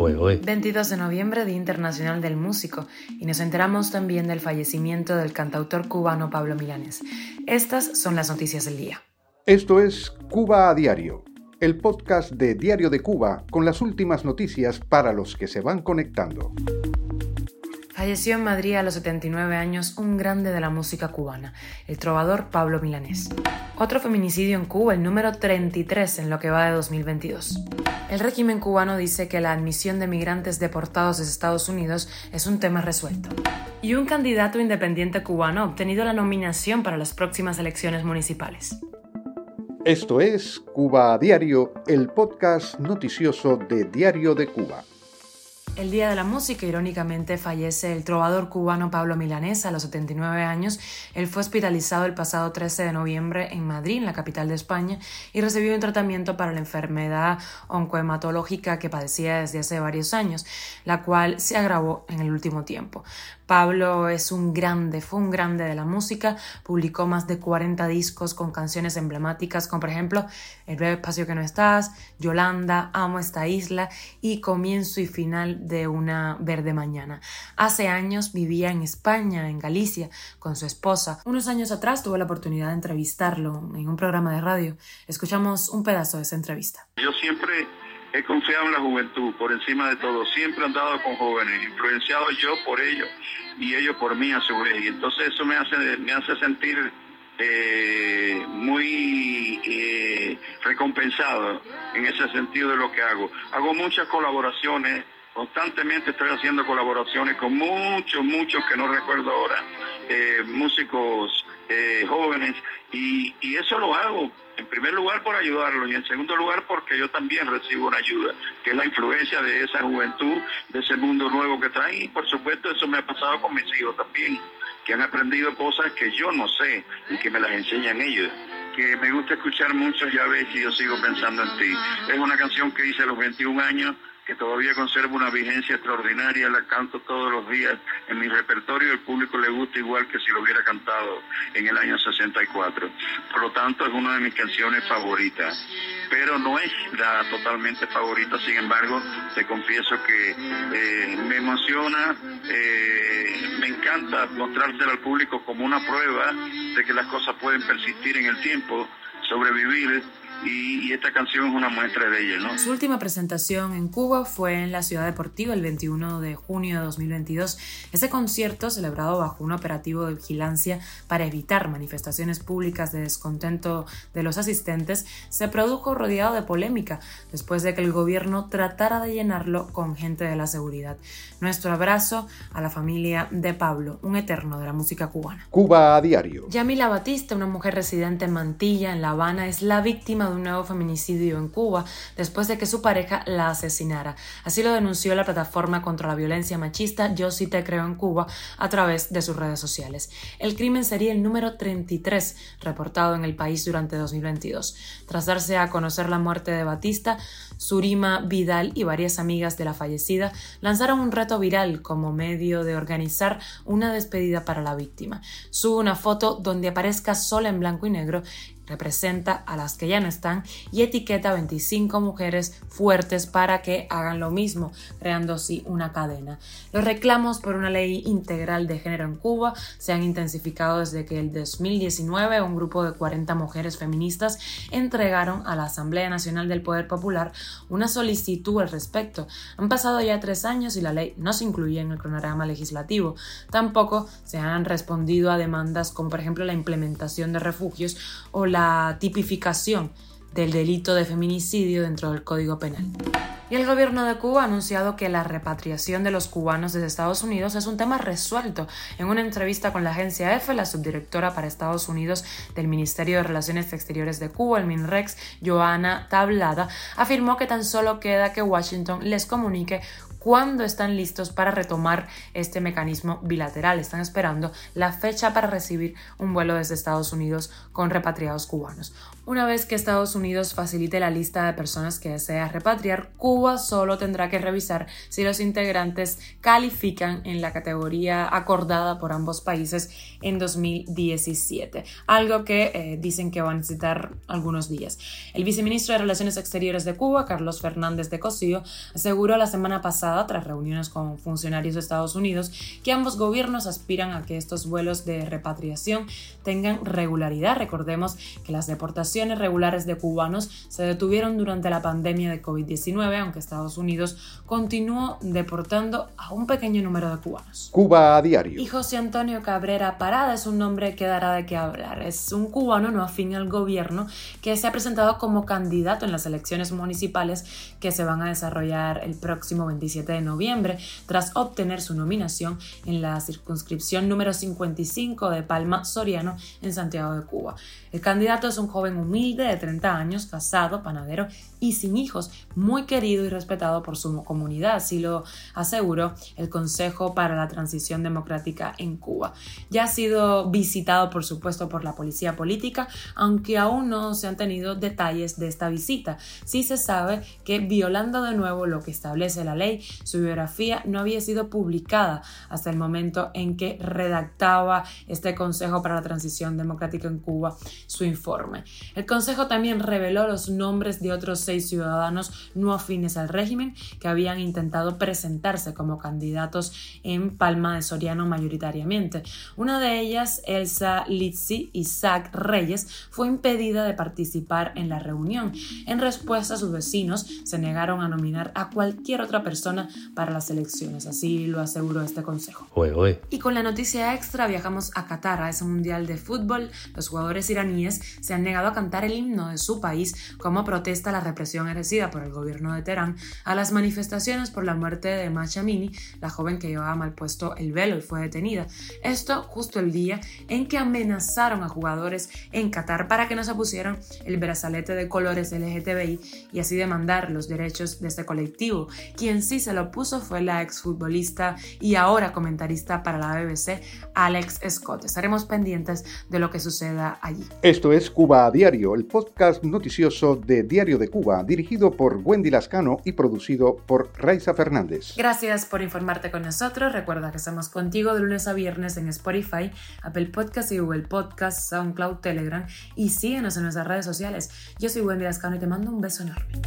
fue hoy? 22 de noviembre, Día Internacional del Músico, y nos enteramos también del fallecimiento del cantautor cubano Pablo Milanes. Estas son las noticias del día. Esto es Cuba a Diario, el podcast de Diario de Cuba con las últimas noticias para los que se van conectando. Falleció en Madrid a los 79 años un grande de la música cubana, el trovador Pablo Milanés. Otro feminicidio en Cuba, el número 33 en lo que va de 2022. El régimen cubano dice que la admisión de migrantes deportados desde Estados Unidos es un tema resuelto. Y un candidato independiente cubano ha obtenido la nominación para las próximas elecciones municipales. Esto es Cuba a Diario, el podcast noticioso de Diario de Cuba. El Día de la Música, irónicamente, fallece el trovador cubano Pablo Milanés a los 79 años. Él fue hospitalizado el pasado 13 de noviembre en Madrid, la capital de España, y recibió un tratamiento para la enfermedad oncohematológica que padecía desde hace varios años, la cual se agravó en el último tiempo. Pablo es un grande, fue un grande de la música, publicó más de 40 discos con canciones emblemáticas como por ejemplo El breve espacio que no estás, Yolanda, Amo esta isla y Comienzo y final de una verde mañana. Hace años vivía en España, en Galicia, con su esposa. Unos años atrás tuve la oportunidad de entrevistarlo en un programa de radio. Escuchamos un pedazo de esa entrevista. Yo siempre he confiado en la juventud por encima de todo. Siempre he andado con jóvenes, influenciado yo por ellos y ellos por mí a su vez. Y entonces eso me hace, me hace sentir eh, muy eh, recompensado en ese sentido de lo que hago. Hago muchas colaboraciones, constantemente estoy haciendo colaboraciones con muchos, muchos que no recuerdo ahora, eh, músicos jóvenes, y, y eso lo hago en primer lugar por ayudarlo y en segundo lugar porque yo también recibo una ayuda, que es la influencia de esa juventud, de ese mundo nuevo que traen y por supuesto eso me ha pasado con mis hijos también, que han aprendido cosas que yo no sé y que me las enseñan ellos que me gusta escuchar mucho, ya ves, y yo sigo pensando en ti. Es una canción que hice a los 21 años que todavía conserva una vigencia extraordinaria, la canto todos los días en mi repertorio, el público le gusta igual que si lo hubiera cantado en el año 64. Por lo tanto, es una de mis canciones favoritas, pero no es la totalmente favorita, sin embargo, te confieso que eh, me emociona, eh, me encanta mostrársela al público como una prueba de que las cosas pueden persistir en el tiempo, sobrevivir y, esta canción es una muestra de ella. ¿no? Su última presentación en Cuba fue en la Ciudad Deportiva el 21 de junio de 2022. Ese concierto, celebrado bajo un operativo de vigilancia para evitar manifestaciones públicas de descontento de los asistentes, se produjo rodeado de polémica después de que el gobierno tratara de llenarlo con gente de la seguridad. Nuestro abrazo a la familia de Pablo, un eterno de la música cubana. Cuba a diario. Yamila Batista, una mujer residente en Mantilla, en La Habana, es la víctima de un nuevo feminicidio en Cuba después de que su pareja la asesinara. Así lo denunció la plataforma contra la violencia machista Yo sí te creo en Cuba a través de sus redes sociales. El crimen sería el número 33 reportado en el país durante 2022. Tras darse a conocer la muerte de Batista, Surima Vidal y varias amigas de la fallecida lanzaron un reto viral como medio de organizar una despedida para la víctima. Sube una foto donde aparezca sola en blanco y negro representa a las que ya no están y etiqueta a 25 mujeres fuertes para que hagan lo mismo, creando así una cadena. Los reclamos por una ley integral de género en Cuba se han intensificado desde que el 2019 un grupo de 40 mujeres feministas entregaron a la Asamblea Nacional del Poder Popular una solicitud al respecto. Han pasado ya tres años y la ley no se incluye en el cronograma legislativo. Tampoco se han respondido a demandas como por ejemplo la implementación de refugios o la tipificación del delito de feminicidio dentro del Código Penal. Y el gobierno de Cuba ha anunciado que la repatriación de los cubanos desde Estados Unidos es un tema resuelto. En una entrevista con la agencia EFE, la subdirectora para Estados Unidos del Ministerio de Relaciones Exteriores de Cuba, el MINREX, Joana Tablada, afirmó que tan solo queda que Washington les comunique cuándo están listos para retomar este mecanismo bilateral. Están esperando la fecha para recibir un vuelo desde Estados Unidos con repatriados cubanos. Una vez que Estados Unidos facilite la lista de personas que desea repatriar, Cuba solo tendrá que revisar si los integrantes califican en la categoría acordada por ambos países en 2017, algo que eh, dicen que va a necesitar algunos días. El viceministro de Relaciones Exteriores de Cuba, Carlos Fernández de Cosío, aseguró la semana pasada, tras reuniones con funcionarios de Estados Unidos, que ambos gobiernos aspiran a que estos vuelos de repatriación tengan regularidad. Recordemos que las deportaciones regulares de cubanos se detuvieron durante la pandemia de COVID-19, aunque Estados Unidos continuó deportando a un pequeño número de cubanos. Cuba a diario. Y José Antonio Cabrera Parada es un nombre que dará de qué hablar. Es un cubano no afín al gobierno que se ha presentado como candidato en las elecciones municipales que se van a desarrollar el próximo 27 de noviembre, tras obtener su nominación en la circunscripción número 55 de Palma Soriano en Santiago de Cuba. El candidato es un joven humilde de 30 años, casado, panadero y sin hijos, muy querido y respetado por su comunidad, así lo aseguró el Consejo para la Transición Democrática en Cuba. Ya ha sido visitado, por supuesto, por la policía política, aunque aún no se han tenido detalles de esta visita. Sí se sabe que, violando de nuevo lo que establece la ley, su biografía no había sido publicada hasta el momento en que redactaba este Consejo para la Transición Democrática en Cuba su informe. El Consejo también reveló los nombres de otros seis ciudadanos no afines al régimen que habían intentado presentarse como candidatos en Palma de Soriano mayoritariamente. Una de ellas, Elsa Litsi Isaac Reyes, fue impedida de participar en la reunión. En respuesta, sus vecinos se negaron a nominar a cualquier otra persona para las elecciones, así lo aseguró este consejo. Y con la noticia extra viajamos a Qatar, a ese mundial de fútbol. Los jugadores iraníes se han negado a cantar el himno de su país como protesta a la represión ejercida por el gobierno de Teherán a las manifestaciones por la muerte de Machamini, la joven que llevaba mal puesto el velo y fue detenida. Esto justo el día en que amenazaron a jugadores en Qatar para que no se pusieran el brazalete de colores LGTBI y así demandar los derechos de este colectivo. Quien sí se lo puso fue la exfutbolista y ahora comentarista para la BBC, Alex Scott. Estaremos pendientes de lo que suceda allí. Esto es Cuba a Diario, el podcast noticioso de Diario de Cuba, dirigido por Wendy Lascano y producido por Raiza Fernández. Gracias por informarte con nosotros. Recuerda que estamos contigo de lunes a viernes en Spotify, Apple Podcast y Google Podcast, SoundCloud, Telegram y síguenos en nuestras redes sociales. Yo soy Wendy Lascano y te mando un beso enorme.